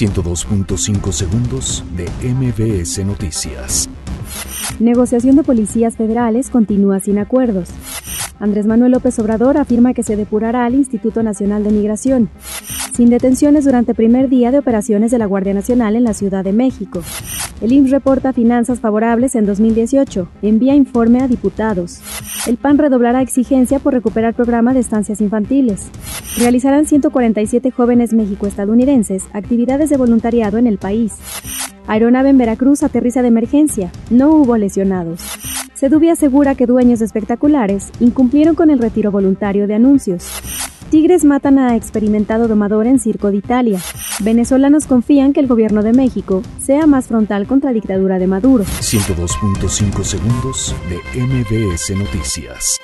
102.5 segundos de MBS Noticias. Negociación de policías federales continúa sin acuerdos. Andrés Manuel López Obrador afirma que se depurará al Instituto Nacional de Migración. Sin detenciones durante primer día de operaciones de la Guardia Nacional en la Ciudad de México. El IMSS reporta finanzas favorables en 2018. Envía informe a diputados. El PAN redoblará exigencia por recuperar programa de estancias infantiles. Realizarán 147 jóvenes mexico-estadounidenses actividades de voluntariado en el país. Aeronave en Veracruz aterriza de emergencia. No hubo lesionados. Sedubi asegura que dueños de espectaculares incumplieron con el retiro voluntario de anuncios. Tigres matan a experimentado domador en Circo de Italia. Venezolanos confían que el gobierno de México sea más frontal contra la dictadura de Maduro. 102.5 segundos de MBS Noticias.